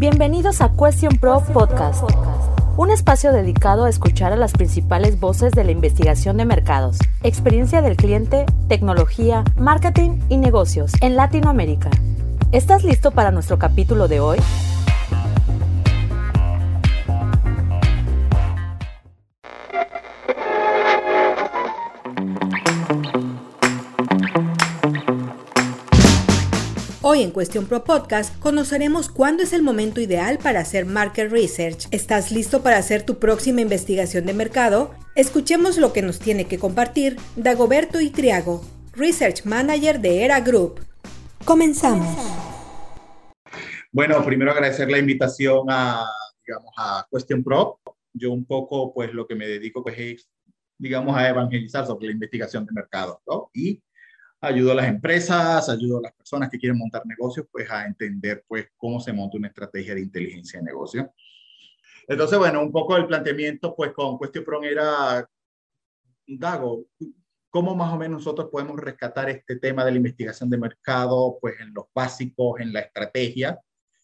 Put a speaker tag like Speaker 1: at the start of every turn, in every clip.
Speaker 1: Bienvenidos a Question Pro Podcast, un espacio dedicado a escuchar a las principales voces de la investigación de mercados, experiencia del cliente, tecnología, marketing y negocios en Latinoamérica. ¿Estás listo para nuestro capítulo de hoy? En Cuestión Pro Podcast conoceremos cuándo es el momento ideal para hacer market research. ¿Estás listo para hacer tu próxima investigación de mercado? Escuchemos lo que nos tiene que compartir Dagoberto Itriago, Research Manager de ERA Group. Comenzamos.
Speaker 2: Bueno, primero agradecer la invitación a, digamos, a Pro. Yo un poco, pues, lo que me dedico, pues, es, digamos, a evangelizar sobre la investigación de mercado, ¿no? Y ayudo a las empresas, ayudo a las personas que quieren montar negocios, pues a entender pues cómo se monta una estrategia de inteligencia de negocio. Entonces, bueno, un poco el planteamiento pues con Question Pro era, Dago, ¿cómo más o menos nosotros podemos rescatar este tema de la investigación de mercado pues en los básicos, en la estrategia?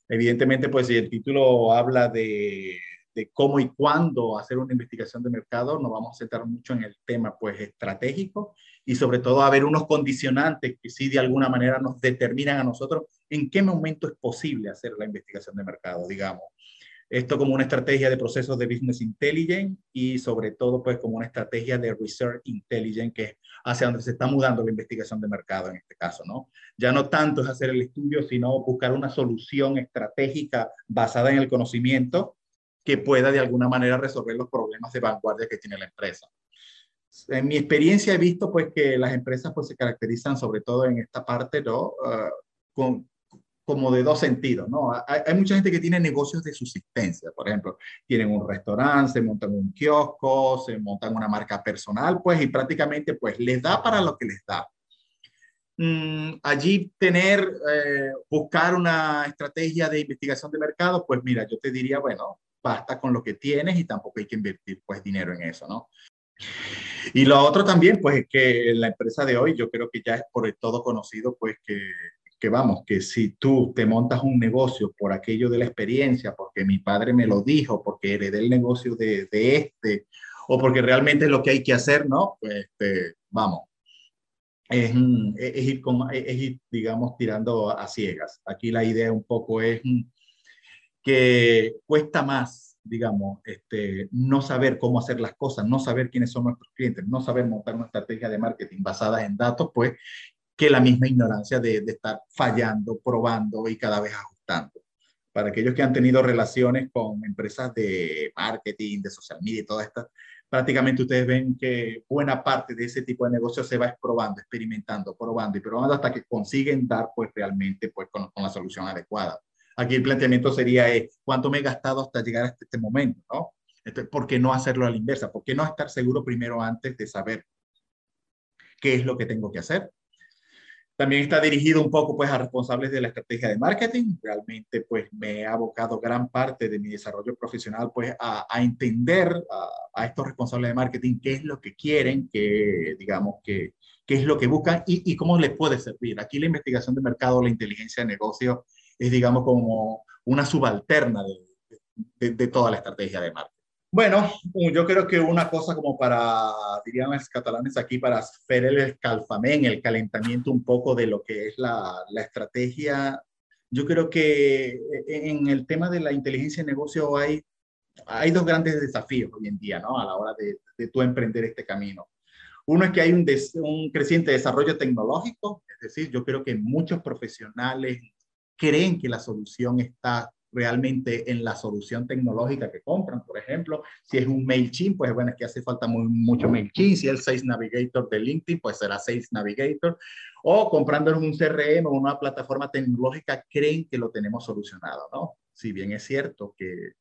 Speaker 2: Evidentemente, pues si el título habla de, de cómo y cuándo hacer una investigación de mercado, nos vamos a centrar mucho en el tema pues estratégico y sobre todo a ver unos condicionantes que sí de alguna manera nos determinan a nosotros en qué momento es posible hacer la investigación de mercado, digamos. Esto como una estrategia de procesos de business intelligence y sobre todo pues como una estrategia de research intelligence que es hacia donde se está mudando la investigación de mercado en este caso, ¿no? Ya no tanto es hacer el estudio, sino buscar una solución estratégica basada en el conocimiento que pueda de alguna manera resolver los problemas de vanguardia que tiene la empresa en mi experiencia he visto pues que las empresas pues se caracterizan sobre todo en esta parte, ¿no? Ah, con, como de dos sentidos, ¿no? Hay, mucha gente que tiene negocios de subsistencia, por ejemplo, tienen un restaurante, se montan un kiosco, se montan una marca personal, pues, y prácticamente, pues, les da para lo que les da. Mm, allí tener, eh, buscar una estrategia de investigación de mercado, pues, mira, yo te diría, bueno, basta con lo que tienes y tampoco hay que invertir, pues, dinero en eso, ¿no? Y lo otro también, pues es que la empresa de hoy, yo creo que ya es por todo conocido, pues que, que vamos, que si tú te montas un negocio por aquello de la experiencia, porque mi padre me lo dijo, porque heredé el negocio de, este, o porque realmente es lo que hay que hacer, ¿no? Pues este, vamos, es, ir es ir, digamos, tirando a ciegas. Aquí la idea un poco es que cuesta más digamos, este, no saber cómo hacer las cosas, no saber quiénes son nuestros clientes, no saber montar una estrategia de marketing basada en datos, pues que la misma ignorancia de, de estar fallando, probando y cada vez ajustando. Para aquellos que han tenido relaciones con empresas de marketing, de social media y todas estas, prácticamente ustedes ven que buena parte de ese tipo de negocio se va probando, experimentando, probando y probando hasta que consiguen dar pues realmente pues con, con la solución adecuada. Aquí el planteamiento sería, eh, ¿cuánto me he gastado hasta llegar a este, momento? ¿no? Entonces, ¿Por qué no hacerlo a la inversa? ¿Por qué no estar seguro primero antes de saber qué es lo que tengo que hacer? También está dirigido un poco pues, a responsables de la estrategia de marketing. Realmente pues, me he abocado gran parte de mi desarrollo profesional pues, a, a entender a, a, estos responsables de marketing qué es lo que quieren, qué, digamos, qué, qué es lo que buscan y, y, cómo les puede servir. Aquí la investigación de mercado, la inteligencia de negocio es, digamos, como una subalterna de, de, de toda la estrategia de marketing. Bueno, yo creo que una cosa como para, dirían los catalanes aquí, para hacer el escalfamén, el calentamiento un poco de lo que es la, la estrategia, yo creo que en el tema de la inteligencia de negocio hay, hay dos grandes desafíos hoy en día, ¿no? A la hora de, de tú emprender este camino. Uno es que hay un, des, un creciente desarrollo tecnológico, es decir, yo creo que muchos profesionales creen que la solución está realmente en la solución tecnológica que compran. Por ejemplo, si es un MailChimp, pues bueno, es que hace falta mucho MailChimp. Si es el Sales Navigator de LinkedIn, pues será Sales Navigator. O comprando un CRM o una plataforma tecnológica, creen que lo tenemos solucionado, ¿no? Si bien es cierto que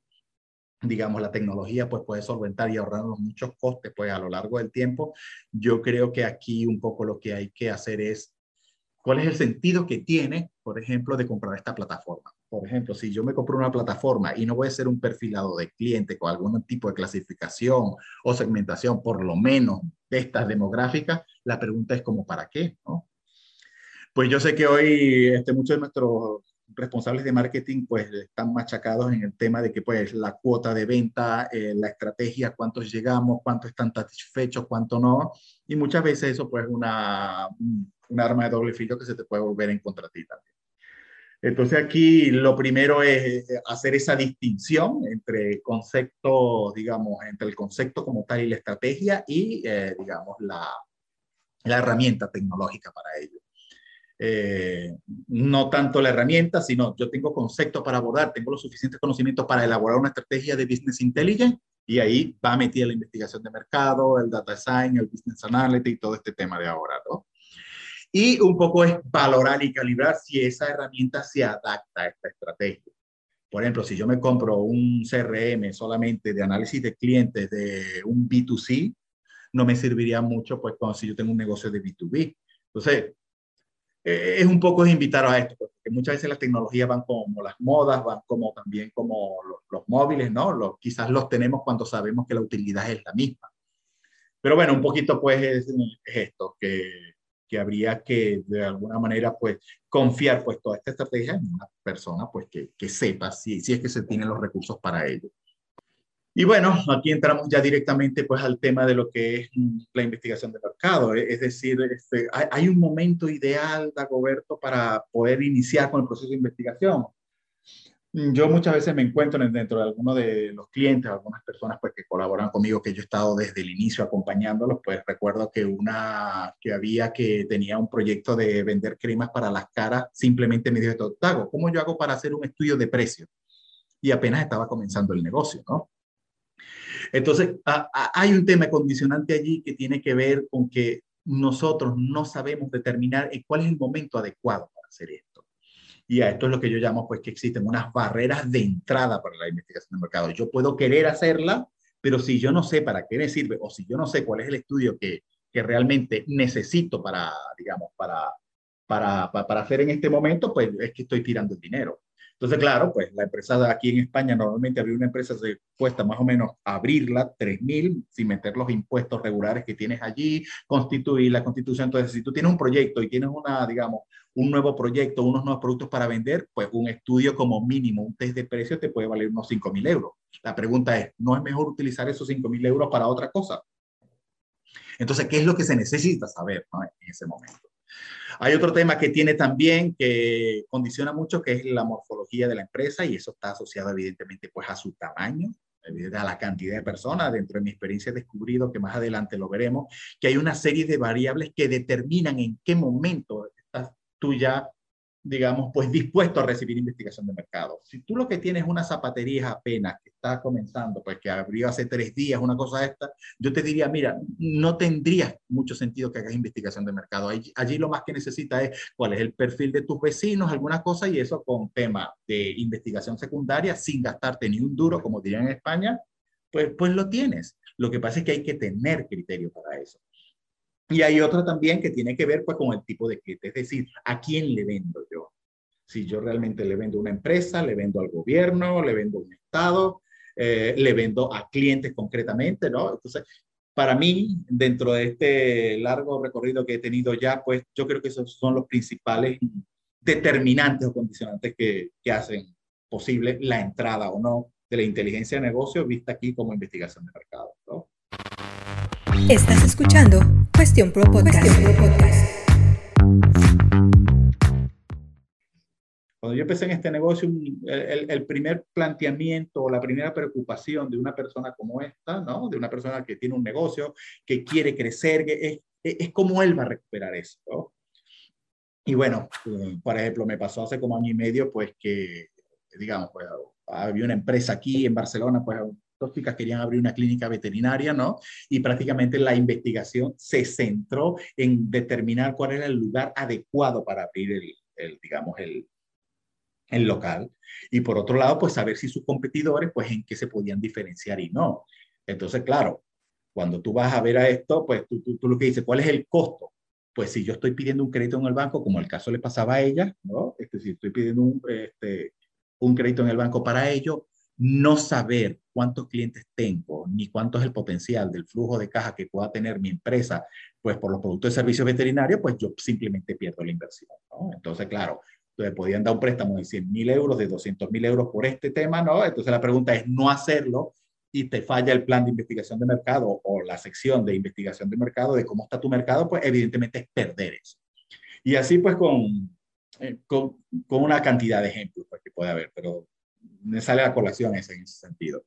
Speaker 2: digamos, la tecnología pues puede solventar y ahorrarnos muchos costes pues a lo largo del tiempo, yo creo que aquí un poco lo que hay que hacer es cuál es el sentido que tiene, por ejemplo, de comprar esta plataforma. Por ejemplo, si yo me compro una plataforma y no voy a ser un perfilado de cliente con algún tipo de clasificación o segmentación, por lo menos de estas demográficas, la pregunta es como, ¿para qué? ¿no? Pues yo sé que hoy este, muchos de nuestros responsables de marketing pues están machacados en el tema de que pues la cuota de venta, eh, la estrategia, cuántos llegamos, cuántos están satisfechos, cuánto no, y muchas veces eso pues es una, un arma de doble filo que se te puede volver en contra ti también. Entonces aquí lo primero es eh, hacer esa distinción entre concepto, digamos, entre el concepto como tal y la estrategia y, eh, digamos, la, la herramienta tecnológica para ello. Eh, no tanto la herramienta, sino yo tengo conceptos para abordar, tengo los suficientes conocimientos para elaborar una estrategia de business intelligence y ahí va metida la investigación de mercado, el data science, el business analytics y todo este tema de ahora, ¿no? Y un poco es valorar y calibrar si esa herramienta se adapta a esta estrategia. Por ejemplo, si yo me compro un CRM solamente de análisis de clientes de un B2C, no me serviría mucho pues cuando si yo tengo un negocio de B2B. Entonces, eh, es un poco invitar a esto, porque muchas veces las tecnologías van como las modas, van como también como los, móviles, ¿no? Los, quizás los tenemos cuando sabemos que la utilidad es la misma. Pero bueno, un poquito pues es, es esto, que que habría que de alguna manera pues confiar pues toda esta estrategia en una persona pues que, que sepa si, si es que se tienen los recursos para ello. Y bueno, aquí entramos ya directamente pues al tema de lo que es la investigación de mercado. Es decir, este, hay, hay, un momento ideal, Dagoberto, para poder iniciar con el proceso de investigación. Mm, yo muchas veces me encuentro dentro de algunos de los clientes, algunas personas pues, que colaboran conmigo, que yo he estado desde el inicio acompañándolos, pues recuerdo que una que había que tenía un proyecto de vender cremas para las caras, simplemente me dijo, Tago, ¿cómo yo hago para hacer un estudio de precio? Y apenas estaba comenzando el negocio, ¿no? Entonces, hay un tema condicionante allí que tiene que ver con que nosotros no sabemos determinar cuál es el momento adecuado para hacer esto. Y a esto es lo que yo llamo, pues, que existen unas barreras de entrada para la investigación de mercado. Yo puedo querer hacerla, pero si yo no sé para qué me sirve o si yo no sé cuál es el estudio que, que realmente necesito para, digamos, para, para, para, hacer en este momento, pues es que estoy tirando el dinero. Entonces, claro, pues la empresa aquí en España, normalmente abrir una empresa se cuesta más o menos abrirla, 3.000, sin meter los impuestos regulares que tienes allí, constituir la constitución. Entonces, si tú tienes un proyecto y tienes una, digamos, un nuevo proyecto, unos nuevos productos para vender, pues un estudio como mínimo, un test de precio te puede valer unos 5.000 euros. La pregunta es, ¿no es mejor utilizar esos 5.000 euros para otra cosa? Entonces, ¿qué es lo que se necesita saber en ese momento? Hay otro tema que tiene también que condiciona mucho, que es la morfología de la empresa y eso está asociado evidentemente pues a su tamaño, a la cantidad de personas. Dentro de mi experiencia he descubrido que más adelante lo veremos, que hay una serie de variables que determinan en qué momento tú ya digamos, pues dispuesto a recibir investigación de mercado. Si tú lo que tienes es una zapatería apenas que está comenzando, pues que abrió hace tres días, una cosa esta, yo te diría, mira, no tendría mucho sentido que hagas investigación de mercado. Allí, allí lo más que necesitas es cuál es el perfil de tus vecinos, alguna cosa, y eso con tema de investigación secundaria, sin gastarte ni un duro, como dirían en España, pues, pues lo tienes. Lo que pasa es que hay que tener criterio para eso. Y hay otro también que tiene que ver pues, con el tipo de cliente, es decir, ¿a quién le vendo yo? Si yo realmente le vendo a una empresa, le vendo al gobierno, le vendo a un Estado, eh, le vendo a clientes concretamente, ¿no? Entonces, para mí, dentro de este largo recorrido que he tenido ya, pues yo creo que esos son los principales determinantes o condicionantes que, que hacen posible la entrada o no de la inteligencia de negocio vista aquí como investigación de mercado, ¿no?
Speaker 1: Estás escuchando Cuestión Pro Podcast.
Speaker 2: Cuando yo empecé en este negocio, el, el, primer planteamiento o la primera preocupación de una persona como esta, ¿no? de una persona que tiene un negocio, que quiere crecer, es, es, cómo él va a recuperar eso. Y bueno, eh, por ejemplo, me pasó hace como año y medio, pues que, digamos, pues, había una empresa aquí en Barcelona, pues dos chicas querían abrir una clínica veterinaria, ¿no? Y prácticamente la investigación se centró en determinar cuál era el lugar adecuado para abrir el, el digamos, el, el local. Y por otro lado, pues saber si sus competidores, pues en qué se podían diferenciar y no. Entonces, claro, cuando tú vas a ver a esto, pues tú, tú, tú lo que dices, ¿cuál es el costo? Pues si yo estoy pidiendo un crédito en el banco, como el caso le pasaba a ella, ¿no? Este, si estoy pidiendo un, este, un crédito en el banco para ello, no saber cuántos clientes tengo, ni cuánto es el potencial del flujo de caja que pueda tener mi empresa, pues por los productos de servicios veterinarios, pues yo simplemente pierdo la inversión. Entonces, claro, Entonces podían dar un préstamo de 100 mil euros, de 200 mil euros por este tema, ¿no? Entonces la pregunta es no hacerlo y te falla el plan de investigación de mercado o la sección de investigación de mercado de cómo está tu mercado, pues evidentemente es perder eso. Y así pues con, eh, con, con, una cantidad de ejemplos pues, que puede haber, pero me sale a colación ese, en ese sentido.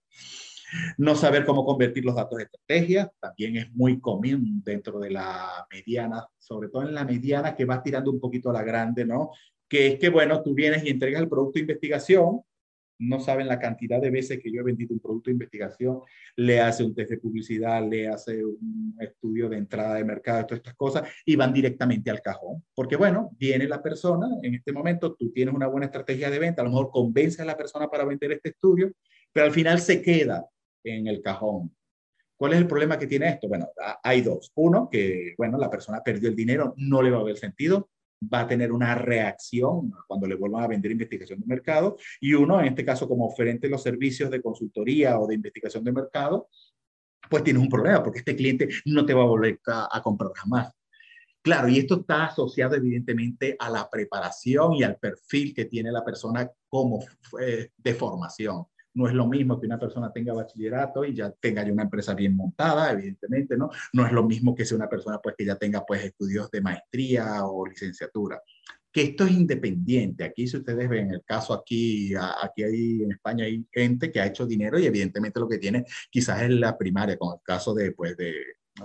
Speaker 2: No saber cómo convertir los datos en estrategia también es muy común dentro de la mediana, sobre todo en la mediana que va tirando un poquito a la grande, ¿no? Que es que, bueno, tú vienes y entregas el producto de investigación, no saben la cantidad de veces que yo he vendido un producto de investigación, le hace un test de publicidad, le hace un estudio de entrada de mercado, todas estas cosas, y van directamente al cajón. Porque bueno, viene la persona, en este momento tú tienes una buena estrategia de venta, a lo mejor convence a la persona para vender este estudio, pero al final se queda en el cajón. ¿Cuál es el problema que tiene esto? Bueno, hay dos. Uno, que, bueno, la persona perdió el dinero, no le va a haber sentido, va a tener una reacción cuando le vuelvan a vender investigación de mercado. Y uno, en este caso, como oferente los servicios de consultoría o de investigación de mercado, pues tienes un problema porque este cliente no te va a volver a, comprar jamás. Claro, y esto está asociado evidentemente a la preparación y al perfil que tiene la persona como eh, de formación. No es lo mismo que una persona tenga bachillerato y ya tenga ya una empresa bien montada, evidentemente, ¿no? No es lo mismo que sea una persona pues que ya tenga pues estudios de maestría o licenciatura. Que esto es independiente. Aquí, si ustedes ven el caso aquí, aquí hay en España hay gente que ha hecho dinero y evidentemente lo que tiene quizás es la primaria, con el caso de, pues, de,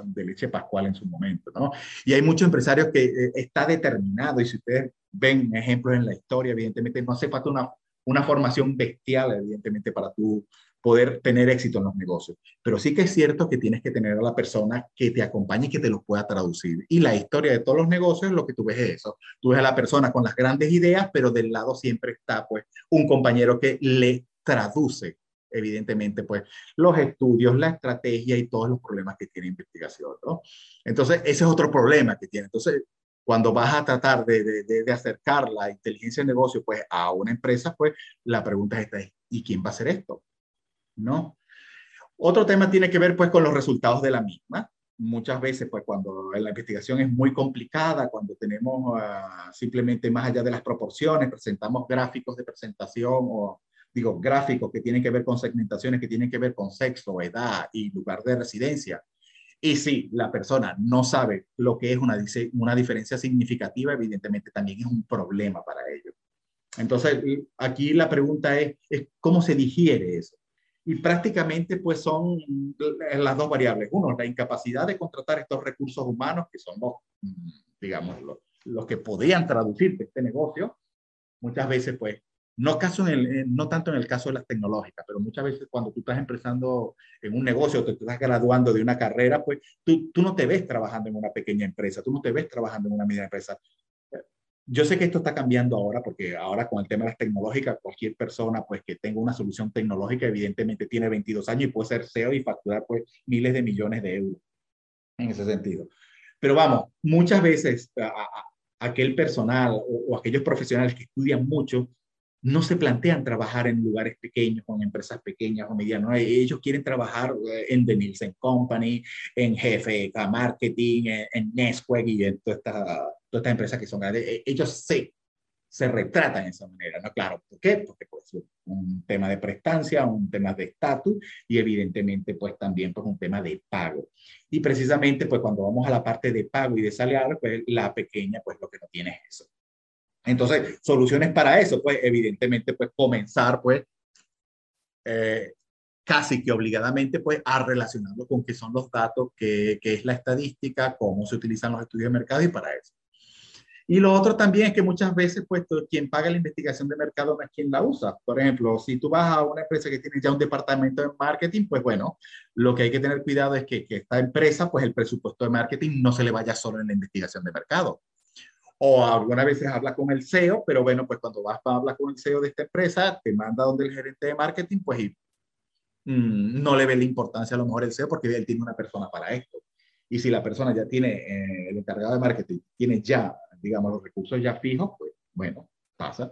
Speaker 2: de Leche Pascual en su momento, ¿no? Y hay muchos empresarios que eh, está determinado y si ustedes ven ejemplos en la historia, evidentemente no hace falta una una formación bestial, evidentemente, para tú poder tener éxito en los negocios. Pero sí que es cierto que tienes que tener a la persona que te acompañe y que te lo pueda traducir. Y la historia de todos los negocios, lo que tú ves es eso. Tú ves a la persona con las grandes ideas, pero del lado siempre está, pues, un compañero que le traduce, evidentemente, pues, los estudios, la estrategia y todos los problemas que tiene investigación. Entonces, ese es otro problema que tiene. Entonces, cuando vas a tratar de, de, de, acercar la inteligencia de negocio pues, a una empresa, pues la pregunta es esta, ¿y quién va a hacer esto? ¿No? Otro tema tiene que ver pues con los resultados de la misma. Muchas veces pues cuando la investigación es muy complicada, cuando tenemos uh, simplemente más allá de las proporciones, presentamos gráficos de presentación o digo gráficos que tienen que ver con segmentaciones, que tienen que ver con sexo, edad y lugar de residencia, y si la persona no sabe lo que es una, una diferencia significativa, evidentemente también es un problema para ellos. Entonces, aquí la pregunta es, es cómo se digiere eso. Y prácticamente pues son las dos variables. Uno, la incapacidad de contratar estos recursos humanos, que son los, digamos, los, que podrían traducirte este negocio. Muchas veces pues no, caso en el, no tanto en el caso de las tecnológicas, pero muchas veces cuando tú estás empezando en un negocio o te estás graduando de una carrera, pues tú, tú no te ves trabajando en una pequeña empresa, tú no te ves trabajando en una media empresa. Yo sé que esto está cambiando ahora porque ahora con el tema de las tecnológicas, cualquier persona pues que tenga una solución tecnológica evidentemente tiene 22 años y puede ser CEO y facturar pues miles de millones de euros en ese sentido. Pero vamos, muchas veces aquel personal o, o aquellos profesionales que estudian mucho no se plantean trabajar en lugares pequeños, con empresas pequeñas o medianas. Ellos quieren trabajar eh, en The Nielsen Company, en GFK Marketing, en, en y en todas estas empresas que son grandes. E, ellos se, se retratan de esa manera, ¿no? Claro, ¿por qué? Porque pues un tema de prestancia, un tema de estatus y evidentemente pues también pues un tema de pago. Y precisamente pues cuando vamos a la parte de pago y de salario, pues la pequeña pues lo que no tiene es eso entonces, soluciones para eso, pues evidentemente, pues comenzar, pues, eh, casi que obligadamente, pues, a relacionarlo con qué son los datos, qué, qué, es la estadística, cómo se utilizan los estudios de mercado y para eso. Y lo otro también es que muchas veces, pues, quien paga la investigación de mercado no es quien la usa. Por ejemplo, si tú vas a una empresa que tiene ya un departamento de marketing, pues bueno, lo que hay que tener cuidado es que, que esta empresa, pues el presupuesto de marketing no se le vaya solo en la investigación de mercado o algunas veces habla con el CEO, pero bueno, pues cuando vas a hablar con el CEO de esta empresa, te manda donde el gerente de marketing, pues mm, no le ve la importancia a lo mejor el CEO porque él tiene una persona para esto. Y si la persona ya tiene, eh, el encargado de marketing, tiene ya, digamos, los recursos ya fijos, pues bueno, pasa.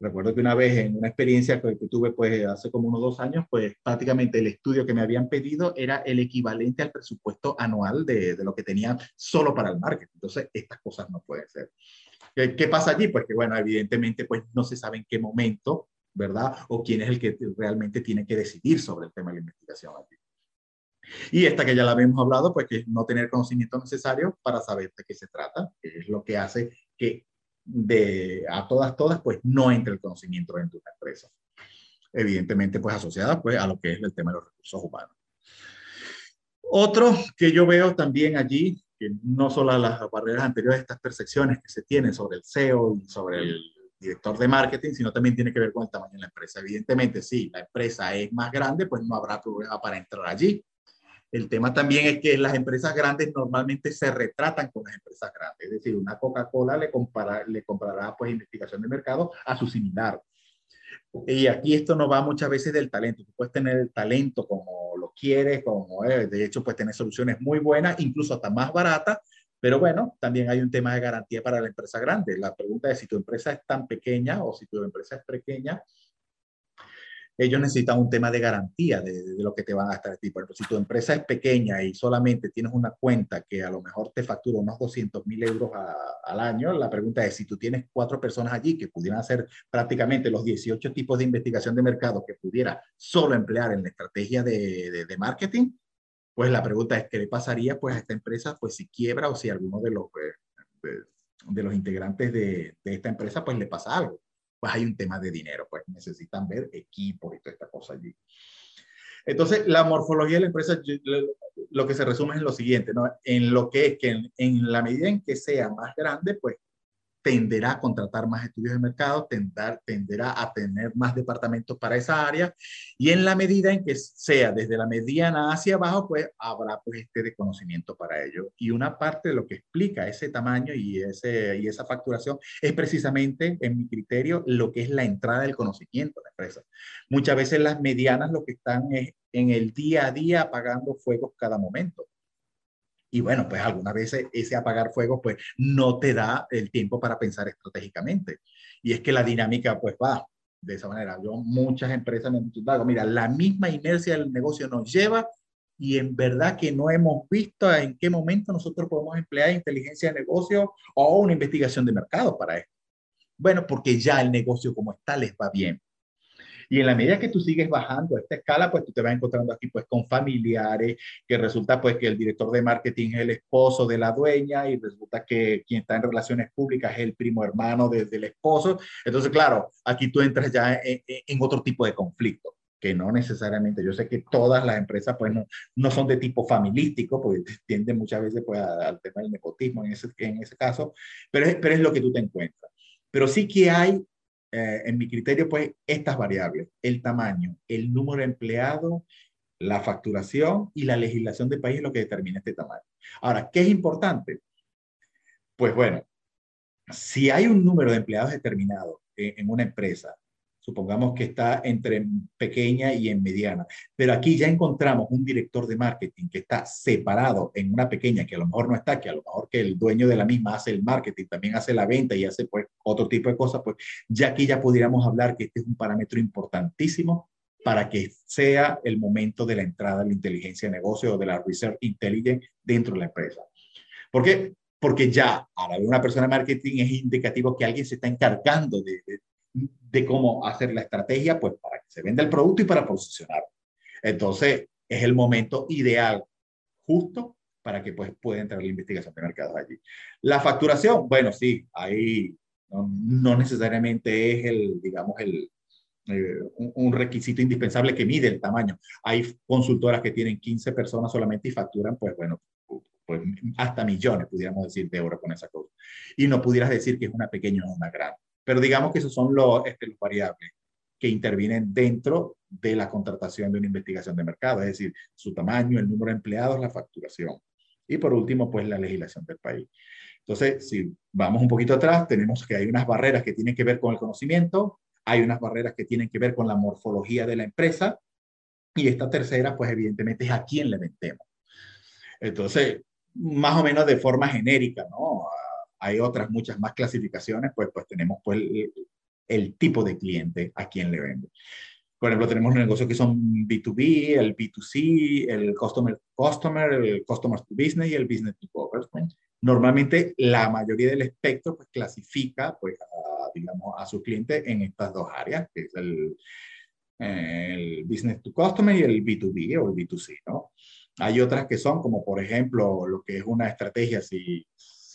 Speaker 2: Recuerdo que una vez en una experiencia que, tuve pues hace como unos dos años, pues prácticamente el estudio que me habían pedido era el equivalente al presupuesto anual de, de lo que tenía solo para el marketing. Entonces, estas cosas no pueden ser. ¿Qué, ¿Qué, pasa allí? Pues que, bueno, evidentemente, pues no se sabe en qué momento, ¿verdad? O quién es el que realmente tiene que decidir sobre el tema de la investigación allí. Y esta que ya la habíamos hablado, pues que no tener conocimiento necesario para saber de qué se trata, que es lo que hace que de a todas, todas, pues no entre el conocimiento dentro de una empresa. Evidentemente, pues asociada pues, a lo que es el tema de los recursos humanos. Otro que yo veo también allí, que no solo las barreras anteriores, estas percepciones que se tienen sobre el CEO y sobre el director de marketing, sino también tiene que ver con el tamaño de la empresa. Evidentemente, si la empresa es más grande, pues no habrá problema para entrar allí. El tema también es que las empresas grandes normalmente se retratan con las empresas grandes. Es decir, una Coca-Cola le, le comprará pues investigación de mercado a su similar. Y aquí esto no va muchas veces del talento. Tú puedes tener el talento como lo quieres, como de hecho puedes tener soluciones muy buenas, incluso hasta más baratas, pero bueno, también hay un tema de garantía para la empresa grande. La pregunta es si tu empresa es tan pequeña o si tu empresa es pequeña, ellos necesitan un tema de garantía de, lo que te van a gastar a ti. Ejemplo, si tu empresa es pequeña y solamente tienes una cuenta que a lo mejor te factura unos 200 mil euros al año, la pregunta es si tú tienes cuatro personas allí que pudieran hacer prácticamente los 18 tipos de investigación de mercado que pudiera solo emplear en la estrategia de, de, marketing, pues la pregunta es, ¿qué le pasaría pues a esta empresa pues si quiebra o si alguno de los, de, de los integrantes de, de esta empresa pues le pasa algo? Pues hay un tema de dinero, pues necesitan ver equipos y toda esta cosa allí. Entonces, la morfología de la empresa, lo que se resume es en lo siguiente, ¿no? En lo que es que en, en la medida en que sea más grande, pues tenderá a contratar más estudios de mercado, tenderá a tener más departamentos para esa área y en la medida en que sea desde la mediana hacia abajo, pues habrá pues este reconocimiento para ello. Y una parte de lo que explica ese tamaño y, ese, y esa facturación es precisamente, en mi criterio, lo que es la entrada del conocimiento de la empresa. Muchas veces las medianas lo que están es en el día a día apagando fuegos cada momento y bueno, pues algunas veces ese apagar fuego pues no te da el tiempo para pensar estratégicamente. Y es que la dinámica pues va de esa manera. Yo muchas empresas me han dicho, mira, la misma inercia del negocio nos lleva y en verdad que no hemos visto en qué momento nosotros podemos emplear inteligencia de negocio o una investigación de mercado para esto. Bueno, porque ya el negocio como está les va bien. Y en la medida que tú sigues bajando esta escala, pues tú te vas encontrando aquí pues con familiares, que resulta pues que el director de marketing es el esposo de la dueña y resulta que quien está en relaciones públicas es el primo hermano del esposo. Entonces, claro, aquí tú entras ya en, otro tipo de conflicto que no necesariamente, yo sé que todas las empresas pues no, no son de tipo familiístico, porque tienden muchas veces pues al tema del nepotismo en ese, en ese caso, pero es, pero es lo que tú te encuentras. Pero sí que hay eh, en mi criterio, pues estas variables, el tamaño, el número de empleados, la facturación y la legislación del país es lo que determina este tamaño. Ahora, ¿qué es importante? Pues bueno, si hay un número de empleados determinado en una empresa supongamos que está entre pequeña y en mediana, pero aquí ya encontramos un director de marketing que está separado en una pequeña, que a lo mejor no está, que a lo mejor que el dueño de la misma hace el marketing, también hace la venta y hace pues otro tipo de cosas, pues ya aquí ya pudiéramos hablar que este es un parámetro importantísimo para que sea el momento de la entrada de la inteligencia de negocio o de la research intelligence dentro de la empresa. ¿Por qué? Porque ya a una persona de marketing es indicativo que alguien se está encargando de, de cómo hacer la estrategia, pues para que se venda el producto y para posicionar. Entonces, es el momento ideal, justo, para que pues pueda entrar la investigación de mercados allí. La facturación, bueno, sí, ahí no, necesariamente es el, digamos, el, eh, un, requisito indispensable que mide el tamaño. Hay consultoras que tienen 15 personas solamente y facturan, pues bueno, pues hasta millones, pudiéramos decir, de euros con esa cosa. Y no pudieras decir que es una pequeña o una grande. Pero digamos que esos son los, este, los variables que intervienen dentro de la contratación de una investigación de mercado, es decir, su tamaño, el número de empleados, la facturación. Y por último, pues la legislación del país. Entonces, si vamos un poquito atrás, tenemos que hay unas barreras que tienen que ver con el conocimiento, hay unas barreras que tienen que ver con la morfología de la empresa, y esta tercera, pues evidentemente es a quién le vendemos. Entonces, más o menos de forma genérica, ¿no? Hay otras muchas más clasificaciones, pues, pues tenemos pues, el, tipo de cliente a quien le vende. Por ejemplo, tenemos negocios que son B2B, el B2C, el customer, customer, el customer to business y el business to government. Normalmente la mayoría del espectro pues, clasifica pues, a, digamos, a sus clientes en estas dos áreas, que es el, el business to customer y el B2B o el B2C, ¿no? Hay otras que son como, por ejemplo, lo que es una estrategia, si,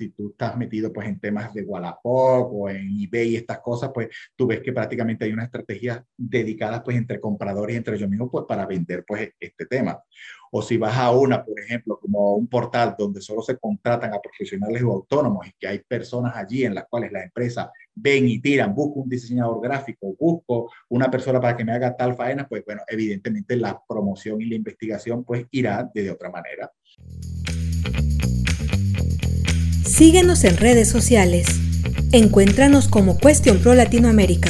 Speaker 2: si tú estás metido pues en temas de Wallapop o en eBay y estas cosas, pues tú ves que prácticamente hay una estrategia dedicada pues entre compradores y entre ellos mismos pues para vender pues este tema. O si vas a una, por ejemplo, como un portal donde solo se contratan a profesionales o autónomos y que hay personas allí en las cuales la empresa ven y tiran, busco un diseñador gráfico, busco una persona para que me haga tal faena, pues bueno, evidentemente la promoción y la investigación pues irá de otra manera.
Speaker 1: Síguenos en redes sociales. Encuéntranos como Cuestión Pro Latinoamérica.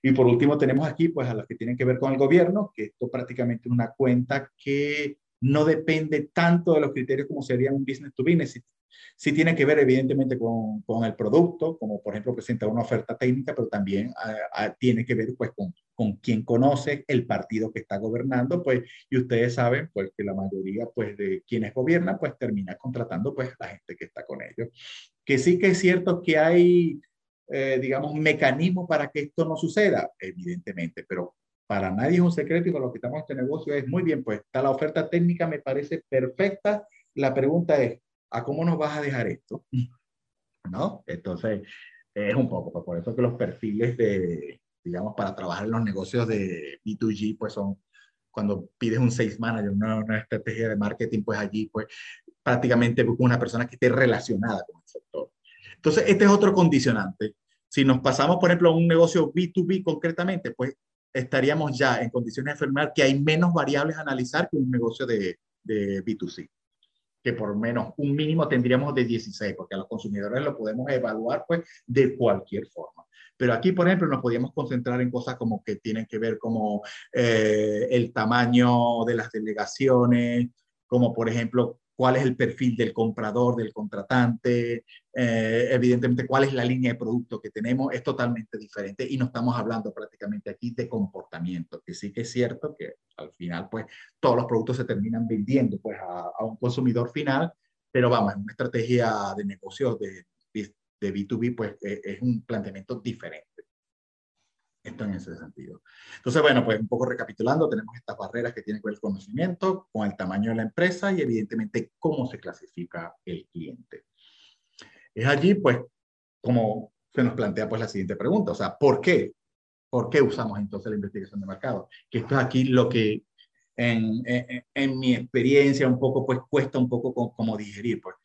Speaker 2: Y por último tenemos aquí pues a las que tienen que ver con el gobierno, que esto prácticamente es una cuenta que no depende tanto de los criterios como sería un business to business, Sí tiene que ver evidentemente con, con, el producto, como por ejemplo presentar una oferta técnica, pero también ah, ah, tiene que ver pues con, con quien conoce el partido que está gobernando, pues, y ustedes saben pues que la mayoría pues de quienes gobiernan pues termina contratando pues la gente que está con ellos. Que sí que es cierto que hay, eh, digamos, mecanismos para que esto no suceda, evidentemente, pero para nadie es un secreto y para los que estamos en este negocio es muy bien, pues está la oferta técnica, me parece perfecta. La pregunta es, ¿a cómo nos vas a dejar esto? ¿No? Entonces, es un poco, pues, por eso que los perfiles de, digamos, para trabajar en los negocios de B2G, pues son cuando pides un sales manager, una, una estrategia de marketing, pues allí, pues prácticamente buscas una persona que esté relacionada con el sector. Entonces, este es otro condicionante. Si nos pasamos, por ejemplo, a un negocio B2B concretamente, pues estaríamos ya en condiciones de afirmar que hay menos variables a analizar que un negocio de, de B2C que por menos un mínimo tendríamos de 16, porque a los consumidores lo podemos evaluar pues de cualquier forma. Pero aquí, por ejemplo, nos podíamos concentrar en cosas como que tienen que ver como eh, el tamaño de las delegaciones, como por ejemplo cuál es el perfil del comprador, del contratante, eh, evidentemente cuál es la línea de producto que tenemos, es totalmente diferente y no estamos hablando prácticamente aquí de comportamiento, que sí que es cierto que al final pues todos los productos se terminan vendiendo pues a, a un consumidor final, pero vamos, en una estrategia de negocios de, de B2B pues eh, es un planteamiento diferente. Esto en ese sentido. Entonces, bueno, pues un poco recapitulando, tenemos estas barreras que tienen con el conocimiento, con el tamaño de la empresa y evidentemente cómo se clasifica el cliente. Es allí, pues, como se nos plantea pues la siguiente pregunta, o sea, ¿por qué? ¿Por qué usamos entonces la investigación de mercado? Que esto es aquí lo que en, en, en mi experiencia un poco, pues cuesta un poco como, como digerir, pues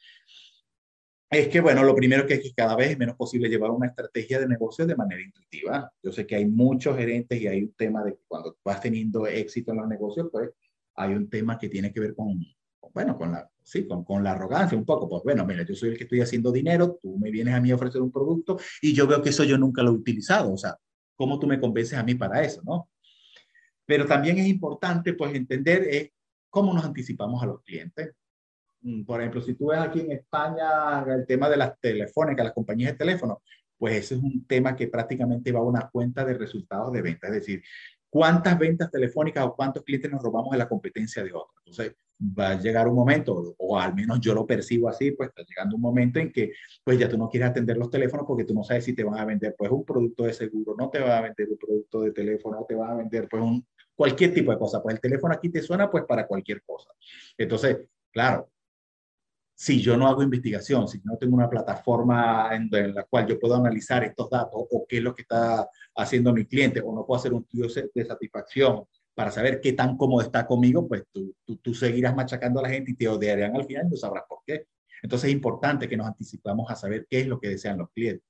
Speaker 2: es que, bueno, lo primero que es que cada vez es menos posible llevar una estrategia de negocio de manera intuitiva. Yo sé que hay muchos gerentes y hay un tema de que cuando vas teniendo éxito en los negocios, pues hay un tema que tiene que ver con, bueno, con la, sí, con, con, la arrogancia un poco. Pues bueno, mira, yo soy el que estoy haciendo dinero, tú me vienes a mí a ofrecer un producto y yo veo que eso yo nunca lo he utilizado. O sea, ¿cómo tú me convences a mí para eso, no? Pero también es importante, pues, entender es cómo nos anticipamos a los clientes. Mm, por ejemplo, si tú ves aquí en España el tema de las telefónicas, las compañías de teléfono, pues ese es un tema que prácticamente va a una cuenta de resultados de venta, es decir, cuántas ventas telefónicas o cuántos clientes nos robamos de la competencia de otros. Entonces, va a llegar un momento, o al menos yo lo percibo así, pues está llegando un momento en que pues ya tú no quieres atender los teléfonos porque tú no sabes si te van a vender pues un producto de seguro, no te va a vender un producto de teléfono, no te va a vender pues un, cualquier tipo de cosa. Pues el teléfono aquí te suena pues para cualquier cosa. Entonces, claro, si yo no hago investigación, si no tengo una plataforma en, la cual yo puedo analizar estos datos o qué es lo que está haciendo mi cliente o no puedo hacer un estudio de satisfacción para saber qué tan cómodo está conmigo, pues tú, tú, tú seguirás machacando a la gente y te odiarán al final y no sabrás por qué. Entonces es importante que nos anticipamos a saber qué es lo que desean los clientes.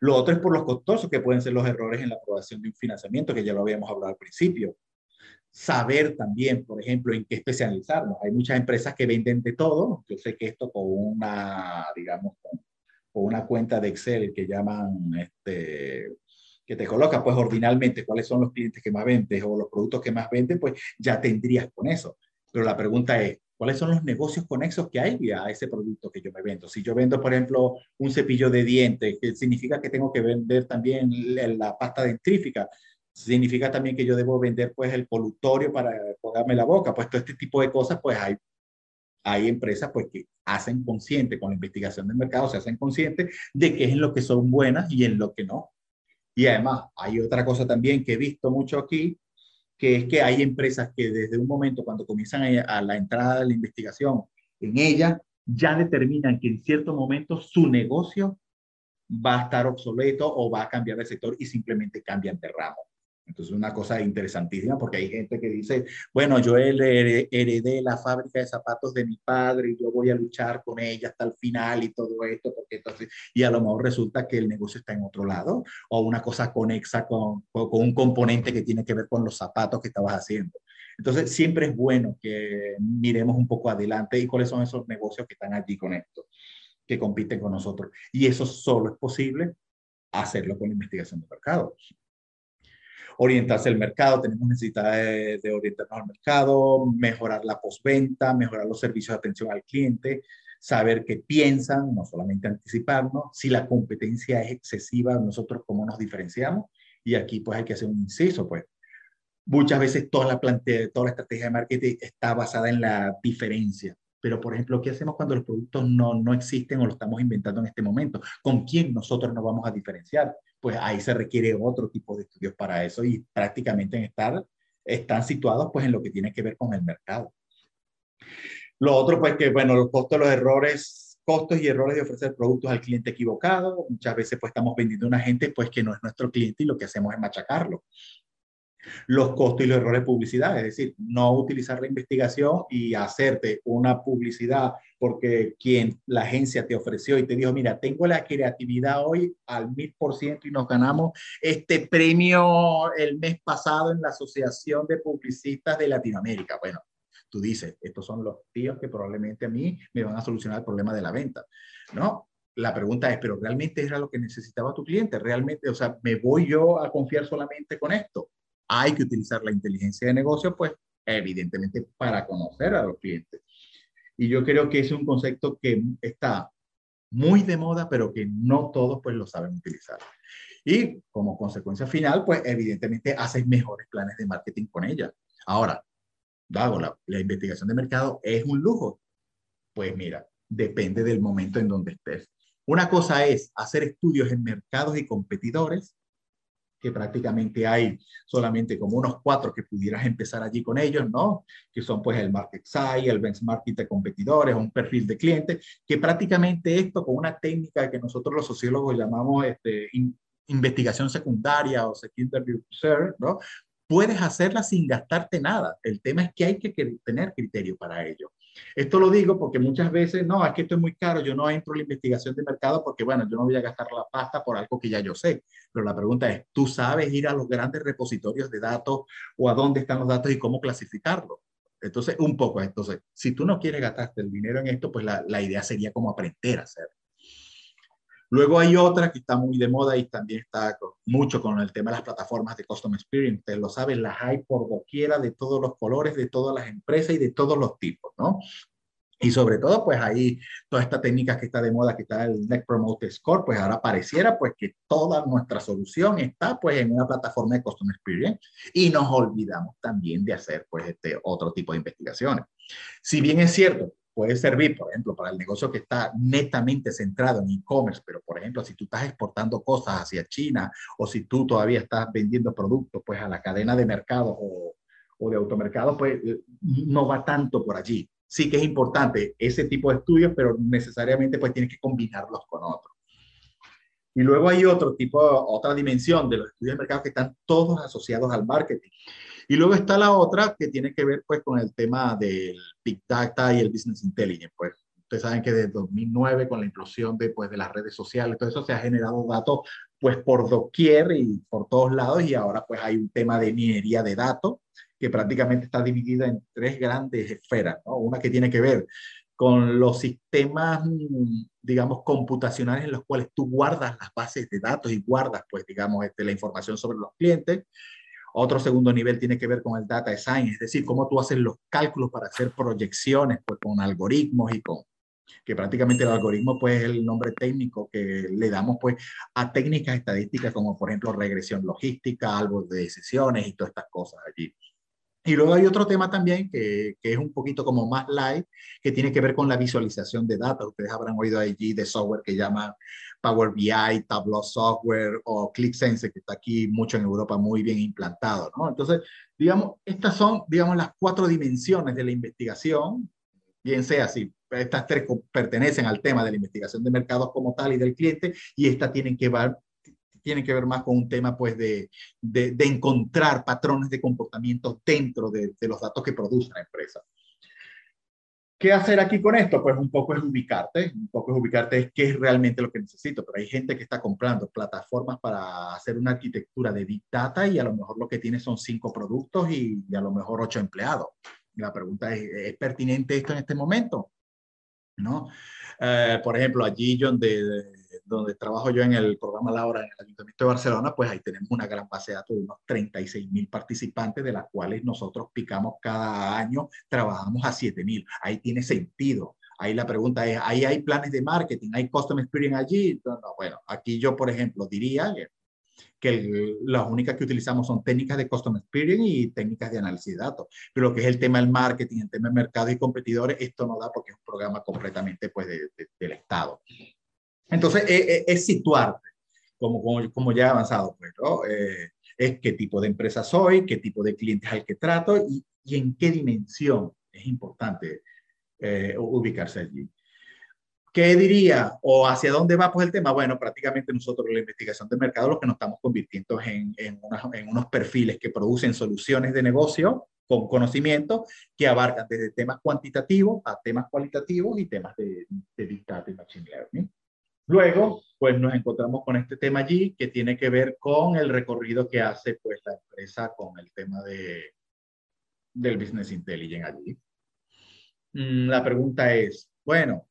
Speaker 2: Lo otro es por los costosos que pueden ser los errores en la aprobación de un financiamiento, que ya lo habíamos hablado al principio saber también, por ejemplo, en qué especializarnos. Hay muchas empresas que venden de todo. Yo sé que esto con una, digamos, con, una cuenta de Excel que llaman, este, que te coloca, pues ordinalmente, cuáles son los clientes que más vendes o los productos que más venden, pues ya tendrías con eso. Pero la pregunta es, ¿cuáles son los negocios conexos que hay a ese producto que yo me vendo? Si yo vendo, por ejemplo, un cepillo de dientes, que significa que tengo que vender también la pasta dentrífica, significa también que yo debo vender pues el polutorio para ponerme la boca, pues todo este tipo de cosas, pues hay, hay empresas pues que hacen consciente con la investigación del mercado, se hacen conscientes de qué es en lo que son buenas y en lo que no. Y además hay otra cosa también que he visto mucho aquí, que es que hay empresas que desde un momento cuando comienzan a, a la entrada de la investigación en ella, ya determinan que en cierto momento su negocio va a estar obsoleto o va a cambiar de sector y simplemente cambian de ramo. Entonces, una cosa interesantísima porque hay gente que dice, bueno, yo heredé la fábrica de zapatos de mi padre y yo voy a luchar con ella hasta el final y todo esto, porque entonces, y a lo mejor resulta que el negocio está en otro lado o una cosa conexa con, con un componente que tiene que ver con los zapatos que estabas haciendo. Entonces, siempre es bueno que miremos un poco adelante y cuáles son esos negocios que están allí con esto, que compiten con nosotros. Y eso solo es posible hacerlo con investigación de mercado orientarse al mercado, tenemos necesidad de, orientarnos al mercado, mejorar la postventa, mejorar los servicios de atención al cliente, saber qué piensan, no solamente anticiparnos, si la competencia es excesiva, nosotros cómo nos diferenciamos. Y aquí pues hay que hacer un inciso, pues muchas veces toda la, plante, toda la estrategia de marketing está basada en la diferencia. Pero, por ejemplo, ¿qué hacemos cuando los productos no, no existen o lo estamos inventando en este momento? ¿Con quién nosotros nos vamos a diferenciar? Pues ahí se requiere otro tipo de estudios para eso y prácticamente en estar, están situados pues en lo que tiene que ver con el mercado. Lo otro pues que, bueno, los costos, los errores, costos y errores de ofrecer productos al cliente equivocado. Muchas veces pues estamos vendiendo a una gente pues que no es nuestro cliente y lo que hacemos es machacarlo los costos y los errores de publicidad, es decir, no utilizar la investigación y hacerte una publicidad porque quien la agencia te ofreció y te dijo, mira, tengo la creatividad hoy al mil por ciento y nos ganamos este premio el mes pasado en la Asociación de Publicistas de Latinoamérica. Bueno, tú dices, estos son los tíos que probablemente a mí me van a solucionar el problema de la venta, ¿no? La pregunta es, ¿pero realmente era lo que necesitaba tu cliente? ¿Realmente, o sea, me voy yo a confiar solamente con esto? hay que utilizar la inteligencia de negocio, pues evidentemente para conocer a los clientes. Y yo creo que es un concepto que está muy de moda, pero que no todos pues lo saben utilizar. Y como consecuencia final, pues evidentemente haces mejores planes de marketing con ella. Ahora, Dago, la, la investigación de mercado es un lujo. Pues mira, depende del momento en donde estés. Una cosa es hacer estudios en mercados y competidores que prácticamente hay solamente como unos cuatro que pudieras empezar allí con ellos, ¿no? Que son pues el market size, el benchmarking de competidores, un perfil de cliente, que prácticamente esto con una técnica que nosotros los sociólogos llamamos este, investigación secundaria o secondary research, ¿no? Puedes hacerla sin gastarte nada. El tema es que hay que tener criterio para ello. Esto lo digo porque muchas veces, no, es que esto es muy caro, yo no entro en la investigación de mercado porque, bueno, yo no voy a gastar la pasta por algo que ya yo sé. Pero la pregunta es, ¿tú sabes ir a los grandes repositorios de datos o a dónde están los datos y cómo clasificarlos? Entonces, un poco, entonces, si tú no quieres gastarte el dinero en esto, pues la, la idea sería como aprender a hacerlo. Luego hay otra que está muy de moda y también está mucho con el tema de las plataformas de Custom Experience. Ustedes lo saben, las hay por doquiera, de todos los colores, de todas las empresas y de todos los tipos, ¿no? Y sobre todo, pues ahí toda esta técnica que está de moda, que está el Net Promote Score, pues ahora pareciera pues que toda nuestra solución está pues en una plataforma de Custom Experience y nos olvidamos también de hacer pues este otro tipo de investigaciones. Si bien es cierto, puede servir, por ejemplo, para el negocio que está netamente centrado en e-commerce, pero por ejemplo, si tú estás exportando cosas hacia China o si tú todavía estás vendiendo productos pues a la cadena de mercado o, o de automercado, pues eh, no va tanto por allí. Sí que es importante ese tipo de estudios, pero necesariamente pues tienes que combinarlos con otros. Y luego hay otro tipo, otra dimensión de los estudios de mercado que están todos asociados al marketing. Y luego está la otra que tiene que ver pues con el tema del Big Data y el Business Intelligence. Pues ustedes saben que desde 2009 con la implosión de, pues, de las redes sociales, todo eso se ha generado datos pues por doquier y por todos lados y ahora pues hay un tema de minería de datos que prácticamente está dividida en tres grandes esferas, ¿no? Una que tiene que ver con los sistemas, digamos, computacionales en los cuales tú guardas las bases de datos y guardas, pues, digamos, este, la información sobre los clientes. Otro segundo nivel tiene que ver con el data science, es decir, cómo tú haces los cálculos para hacer proyecciones pues, con algoritmos y con, que prácticamente el algoritmo pues es el nombre técnico que le damos pues a técnicas estadísticas como por ejemplo regresión logística, árboles de decisiones y todas estas cosas allí. Y luego hay otro tema también que, que, es un poquito como más light, que tiene que ver con la visualización de datos. Ustedes habrán oído allí de software que llaman Power BI, Tableau Software o ClickSense, que está aquí mucho en Europa muy bien implantado. ¿no? Entonces, digamos, estas son, digamos, las cuatro dimensiones de la investigación, bien sea si estas tres pertenecen al tema de la investigación de mercados como tal y del cliente, y estas tienen que ver, tienen que ver más con un tema pues de, de, encontrar patrones de comportamiento dentro de, de, los datos que produce la empresa. ¿Qué hacer aquí con esto? Pues un poco es ubicarte, un poco es ubicarte es qué es realmente lo que necesito, pero hay gente que está comprando plataformas para hacer una arquitectura de Big Data y a lo mejor lo que tiene son cinco productos y, y a lo mejor ocho empleados. La pregunta es, ¿es pertinente esto en este momento? ¿No? Eh, por ejemplo, allí donde, donde trabajo yo en el programa Laura en el Ayuntamiento de Barcelona, pues ahí tenemos una gran base de datos de unos 36 mil participantes, de las cuales nosotros picamos cada año, trabajamos a 7 mil. Ahí tiene sentido. Ahí la pregunta es, ¿ahí hay planes de marketing? ¿Hay custom experience allí? No, bueno, aquí yo, por ejemplo, diría que las únicas que utilizamos son técnicas de custom experience y técnicas de análisis de datos. Pero lo que es el tema del marketing, el tema de mercado y competidores, esto no da porque es un programa completamente pues, del Estado. Entonces, es, es situarte, como, como, como, ya he avanzado, pues, ¿no? Eh, es qué tipo de empresa soy, qué tipo de clientes al que trato y, y en qué dimensión es importante eh, ubicarse allí. ¿Qué diría? ¿O hacia dónde va pues el tema? Bueno, prácticamente nosotros la investigación de mercado lo que nos estamos convirtiendo en, en, en unos perfiles que producen soluciones de negocio con conocimiento que abarcan desde temas cuantitativos a temas cualitativos y temas de, de Data y Machine Learning. Luego, pues nos encontramos con este tema allí que tiene que ver con el recorrido que hace pues la empresa con el tema de, del Business Intelligence allí. Mm, la pregunta es, bueno,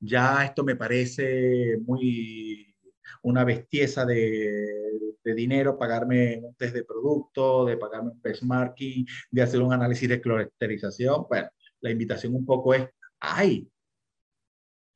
Speaker 2: ya esto me parece muy una bestieza de, de, dinero, pagarme un test de producto, de pagarme un benchmarking, de hacer un análisis de clusterización. Bueno, la invitación un poco es, ay,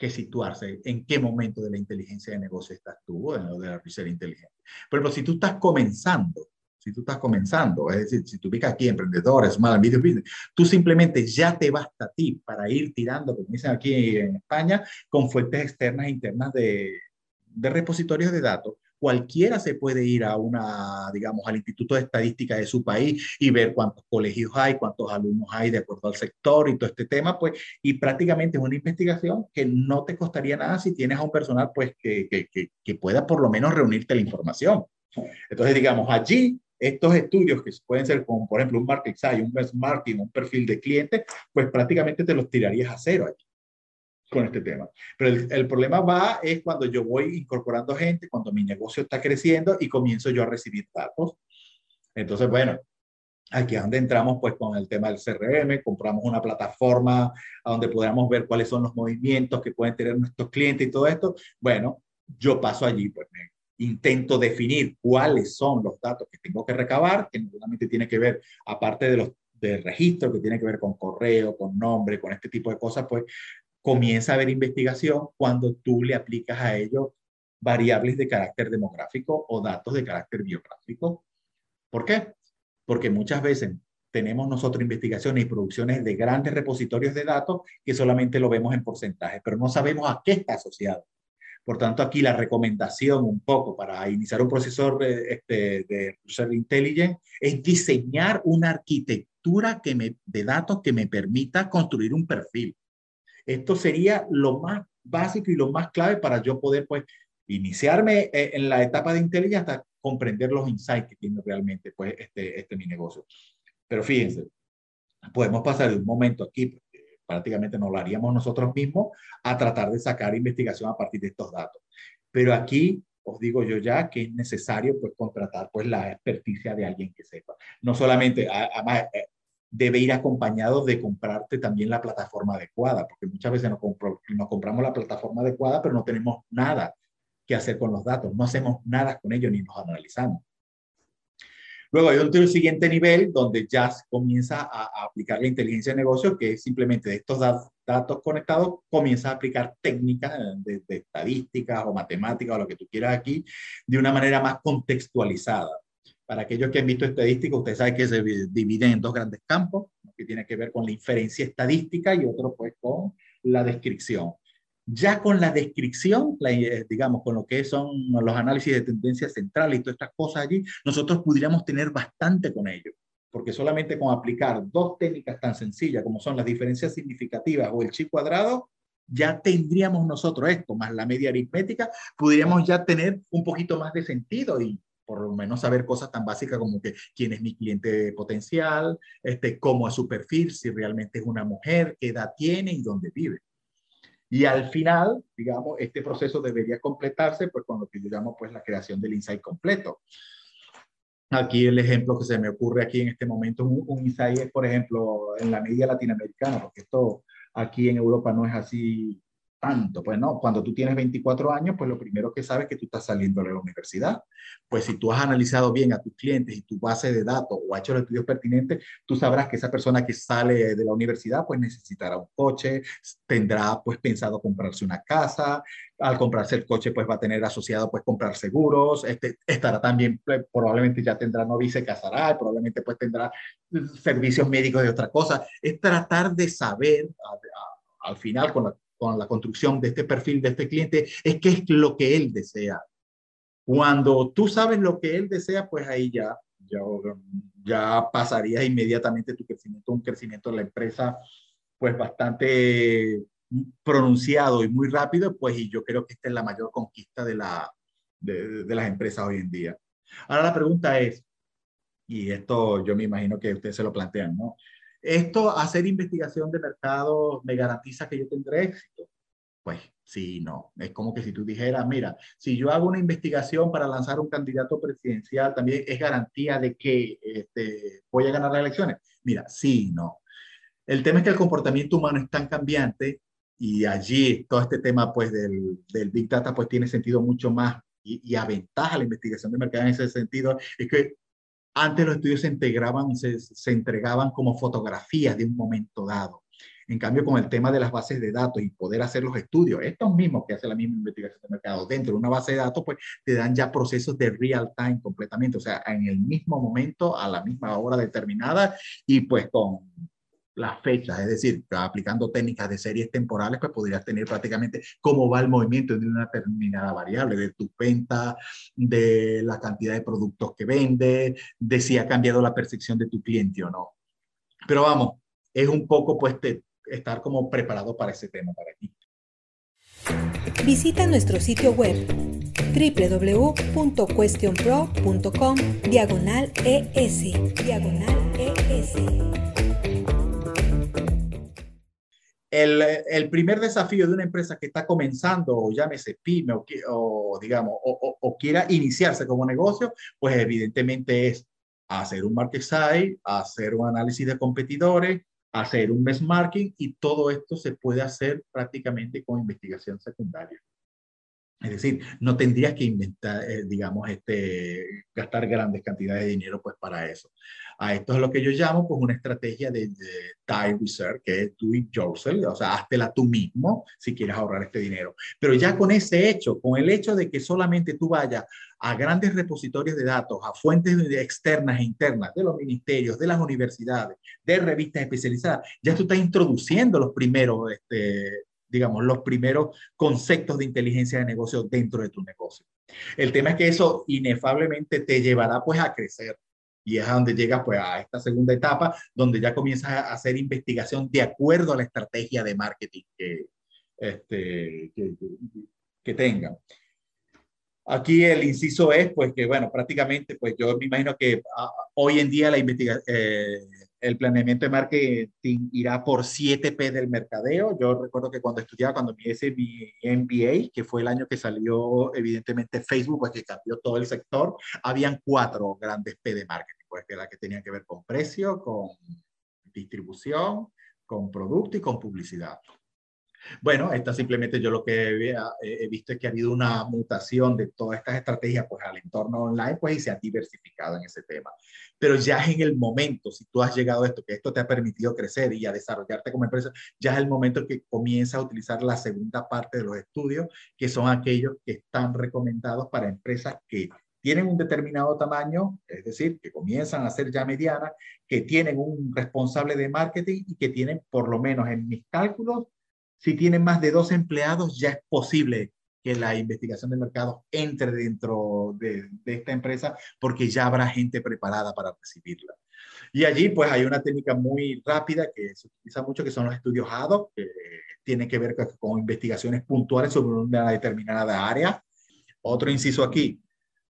Speaker 2: que situarse en qué momento de la inteligencia de negocio estás tú, en lo de la research inteligente. Pero si tú estás comenzando, si tú estás comenzando, es decir, si tú ubicas aquí emprendedores, and medium business, tú simplemente ya te basta a ti para ir tirando, como dicen aquí en España, con fuentes externas e internas de, de repositorios de datos cualquiera se puede ir a una, digamos, al Instituto de Estadística de su país y ver cuántos colegios hay, cuántos alumnos hay de acuerdo al sector y todo este tema, pues, y prácticamente es una investigación que no te costaría nada si tienes a un personal, pues, que, que, que, pueda por lo menos reunirte la información. Entonces, digamos, allí estos estudios que pueden ser como, por ejemplo, un market size, un marketing, un perfil de cliente, pues prácticamente te los tirarías a cero allí con este tema. Pero el, problema va es cuando yo voy incorporando gente, cuando mi negocio está creciendo y comienzo yo a recibir datos. Entonces, bueno, aquí es donde entramos pues con el tema del CRM, compramos una plataforma a donde podamos ver cuáles son los movimientos que pueden tener nuestros clientes y todo esto. Bueno, yo paso allí, pues me intento definir cuáles son los datos que tengo que recabar, que normalmente tiene que ver, aparte de los de registro que tiene que ver con correo, con nombre, con este tipo de cosas, pues comienza a haber investigación cuando tú le aplicas a ello variables de carácter demográfico o datos de carácter biográfico. ¿Por qué? Porque muchas veces tenemos nosotros investigaciones y producciones de grandes repositorios de datos que solamente lo vemos en porcentaje, pero no sabemos a qué está asociado. Por tanto, aquí la recomendación un poco para iniciar un proceso de, este, de Research Intelligence es diseñar una arquitectura de datos que me permita construir un perfil. Esto sería lo más básico y lo más clave para yo poder, pues, iniciarme eh, en la etapa de inteligencia hasta comprender los insights que tiene realmente, pues, este, este mi negocio. Pero fíjense, podemos pasar de un momento aquí, prácticamente no lo haríamos nosotros mismos, a tratar de sacar investigación a partir de estos datos. Pero aquí os digo yo ya que es necesario pues contratar pues la experticia de alguien que sepa. No solamente, además, debe ir acompañado de comprarte también la plataforma adecuada, porque muchas veces nos, compramos la plataforma adecuada, pero no tenemos nada que hacer con los datos, no hacemos nada con ellos ni nos analizamos. Luego hay otro siguiente nivel donde ya comienza a, aplicar la inteligencia de negocio, que es simplemente de estos datos conectados, comienza a aplicar técnicas de estadísticas o matemáticas o lo que tú quieras aquí de una manera más contextualizada. Para aquellos que han visto estadística, ustedes saben que se dividen en dos grandes campos, que tiene que ver con la inferencia estadística y otro pues con la descripción. Ya con la descripción, eh, digamos, con lo que son los análisis de tendencias centrales y todas estas cosas allí, nosotros podríamos tener bastante con ello, porque solamente con aplicar dos técnicas tan sencillas como son las diferencias significativas o el chi cuadrado, ya tendríamos nosotros esto, más la media aritmética, podríamos ya tener un poquito más de sentido y por lo menos saber cosas tan básicas como que quién es mi cliente potencial, este, cómo es su perfil, si realmente es una mujer, qué edad tiene y dónde vive. Y al final, digamos, este proceso debería completarse pues, con lo que yo llamo pues, la creación del insight completo. Aquí el ejemplo que se me ocurre aquí en este momento, un, un insight es, por ejemplo, en la media latinoamericana, porque esto aquí en Europa no es así tanto. Pues no, cuando tú tienes 24 años, pues lo primero que sabes es que tú estás saliendo de la universidad. Pues si tú has analizado bien a tus clientes y tu base de datos o has hecho los estudios pertinentes, tú sabrás que esa persona que sale de la universidad, pues necesitará un coche, tendrá pues pensado comprarse una casa, al comprarse el coche, pues va a tener asociado pues comprar seguros, este, estará también, pues, probablemente ya tendrá novia y se casará, probablemente pues tendrá servicios médicos de otra cosa. Es tratar de saber al final con la con la construcción de este perfil de este cliente es qué es lo que él desea. Cuando tú sabes lo que él desea, pues ahí ya, ya, ya pasarías inmediatamente tu crecimiento, un crecimiento de la empresa, pues bastante pronunciado y muy rápido, pues y yo creo que esta es la mayor conquista de, la, de, de las empresas hoy en día. Ahora la pregunta es, y esto yo me imagino que ustedes se lo plantean, ¿no? ¿Esto, hacer investigación de mercado, me garantiza que yo tendré éxito? Pues sí, no. Es como que si tú dijeras, mira, si yo hago una investigación para lanzar un candidato presidencial, también es garantía de que este, voy a ganar las elecciones. Mira, sí, no. El tema es que el comportamiento humano es tan cambiante y allí todo este tema pues del, del Big Data pues tiene sentido mucho más y, y aventaja la investigación de mercado en ese sentido, es que antes los estudios se integraban, se, se entregaban como fotografías de un momento dado. En cambio, con el tema de las bases de datos y poder hacer los estudios, estos mismos que hace la misma investigación de mercado dentro de una base de datos, pues te dan ya procesos de real time completamente, o sea, en el mismo momento, a la misma hora determinada y pues con las fechas, es decir, aplicando técnicas de series temporales, pues podrías tener prácticamente cómo va el movimiento de una determinada variable, de tu venta, de la cantidad de productos que vende, de si ha cambiado la percepción de tu cliente o no. Pero vamos, es un poco pues estar como preparado para ese tema para ti.
Speaker 1: Visita nuestro sitio web www.questionpro.com diagonal ES diagonal ES
Speaker 2: el, el, primer desafío de una empresa que está comenzando, o llámese pyme, o, o digamos, o, quiera iniciarse como negocio, pues evidentemente es hacer un market size, hacer un análisis de competidores, hacer un benchmarking, y todo esto se puede hacer prácticamente con investigación secundaria. Es decir, no tendrías que inventar, eh, digamos, este, gastar grandes cantidades de dinero pues para eso. A esto es lo que yo llamo pues una estrategia de, de time research, que es do it yourself, o sea, háztela tú mismo si quieres ahorrar este dinero. Pero ya con ese hecho, con el hecho de que solamente tú vayas a grandes repositorios de datos, a fuentes externas e internas de los ministerios, de las universidades, de revistas especializadas, ya tú estás introduciendo los primeros este, digamos, los primeros conceptos de inteligencia de negocio dentro de tu negocio. El tema es que eso inefablemente te llevará pues a crecer. Y es a donde llegas pues a esta segunda etapa, donde ya comienzas a hacer investigación de acuerdo a la estrategia de marketing que, este, que, que. Aquí el inciso es, pues, que, bueno, prácticamente, pues, yo me imagino que uh, hoy en día la investigación, eh, el planeamiento de marketing irá por 7P del mercadeo. Yo recuerdo que cuando estudiaba, cuando me hice mi MBA, que fue el año que salió evidentemente Facebook, pues que cambió todo el sector, habían cuatro grandes P de marketing, pues que la que tenían que ver con precio, con distribución, con producto y con publicidad. Bueno, esta simplemente yo lo que he, visto es que ha habido una mutación de todas estas estrategias pues al entorno online pues y se ha diversificado en ese tema. Pero ya es en el momento, si tú has llegado a esto, que esto te ha permitido crecer y a desarrollarte como empresa, ya es el momento que comienza a utilizar la segunda parte de los estudios, que son aquellos que están recomendados para empresas que tienen un determinado tamaño, es decir, que comienzan a ser ya medianas, que tienen un responsable de marketing y que tienen, por lo menos en mis cálculos, si tienen más de dos empleados, ya es posible que la investigación de mercado entre dentro de, esta empresa porque ya habrá gente preparada para recibirla. Y allí pues hay una técnica muy rápida que se utiliza mucho que son los estudios ADO, que tienen que ver con investigaciones puntuales sobre una determinada área. Otro inciso aquí,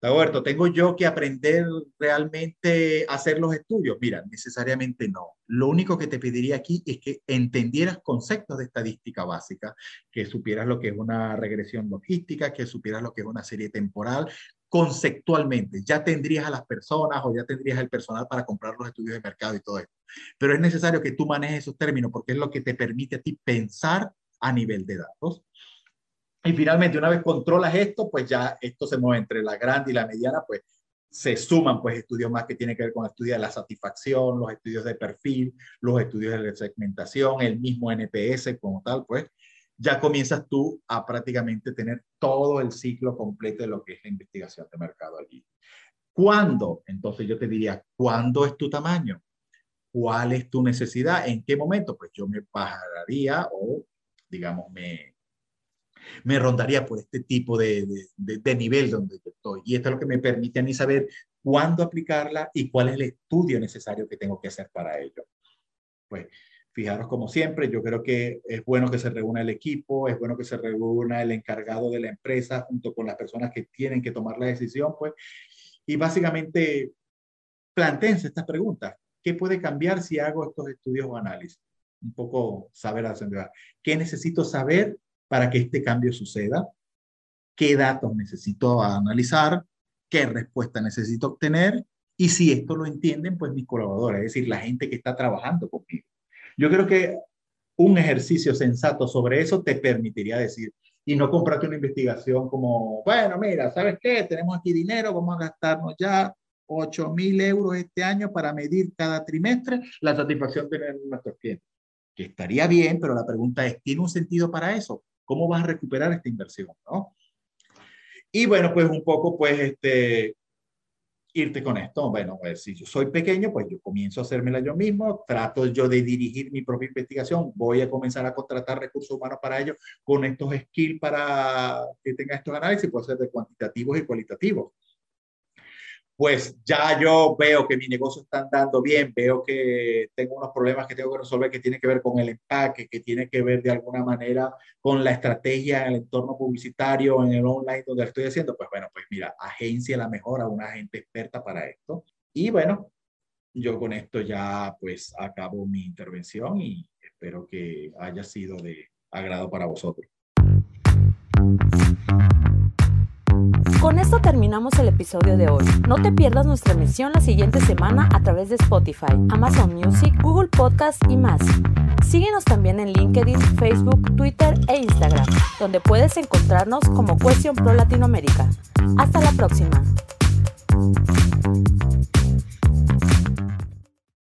Speaker 2: Dagoberto, ¿tengo yo que aprender realmente a hacer los estudios? Mira, necesariamente no. Lo único que te pediría aquí es que entendieras conceptos de estadística básica, que supieras lo que es una regresión logística, que supieras lo que es una serie temporal, conceptualmente. Ya tendrías a las personas o ya tendrías el personal para comprar los estudios de mercado y todo esto. Pero es necesario que tú manejes esos términos porque es lo que te permite a ti pensar a nivel de datos. Y finalmente, una vez controlas esto, pues ya esto se mueve entre la grande y la mediana, pues se suman pues estudios más que tienen que ver con estudios de la satisfacción, los estudios de perfil, los estudios de la segmentación, el mismo NPS como tal, pues ya comienzas tú a prácticamente tener todo el ciclo completo de lo que es la investigación de mercado allí. ¿Cuándo? Entonces yo te diría, ¿cuándo es tu tamaño? ¿Cuál es tu necesidad? ¿En qué momento? Pues yo me bajaría o, digamos, me, me rondaría por este tipo de, de, nivel donde yo estoy. Y esto es lo que me permite a mí saber cuándo aplicarla y cuál es el estudio necesario que tengo que hacer para ello. Pues fijaros como siempre, yo creo que es bueno que se reúna el equipo, es bueno que se reúna el encargado de la empresa junto con las personas que tienen que tomar la decisión, pues, y básicamente planteense estas preguntas. ¿Qué puede cambiar si hago estos estudios o análisis? Un poco saber a ¿Qué necesito saber para que este cambio suceda, qué datos necesito analizar, qué respuesta necesito obtener y si esto lo entienden, pues mis colaboradores, es decir, la gente que está trabajando conmigo. Yo creo que un ejercicio sensato sobre eso te permitiría decir, y no comprarte una investigación como, bueno, mira, ¿sabes qué? Tenemos aquí dinero, vamos a gastarnos ya 8 mil euros este año para medir cada trimestre la satisfacción de nuestros clientes. Que estaría bien, pero la pregunta es, ¿tiene un sentido para eso? ¿Cómo vas a recuperar esta inversión? ¿no? Y bueno, pues un poco, pues, este, irte con esto. Bueno, pues, si yo soy pequeño, pues yo comienzo a hacérmela yo mismo, trato yo de dirigir mi propia investigación, voy a comenzar a contratar recursos humanos para ello con estos skills para que tenga estos análisis, puede ser de cuantitativos y cualitativos pues ya yo veo que mi negocio está andando bien, veo que tengo unos problemas que tengo que resolver que tienen que ver con el empaque, que tiene que ver de alguna manera con la estrategia en el entorno publicitario, en el online donde estoy haciendo, pues bueno, pues mira, agencia la mejor a una agente experta para esto. Y bueno, yo con esto ya pues acabo mi intervención y espero que haya sido de agrado para vosotros.
Speaker 1: Con esto terminamos el episodio de hoy. No te pierdas nuestra emisión la siguiente semana a través de Spotify, Amazon Music, Google Podcast y más. Síguenos también en LinkedIn, Facebook, Twitter e Instagram, donde puedes encontrarnos como Question Pro Latinoamérica. Hasta la próxima.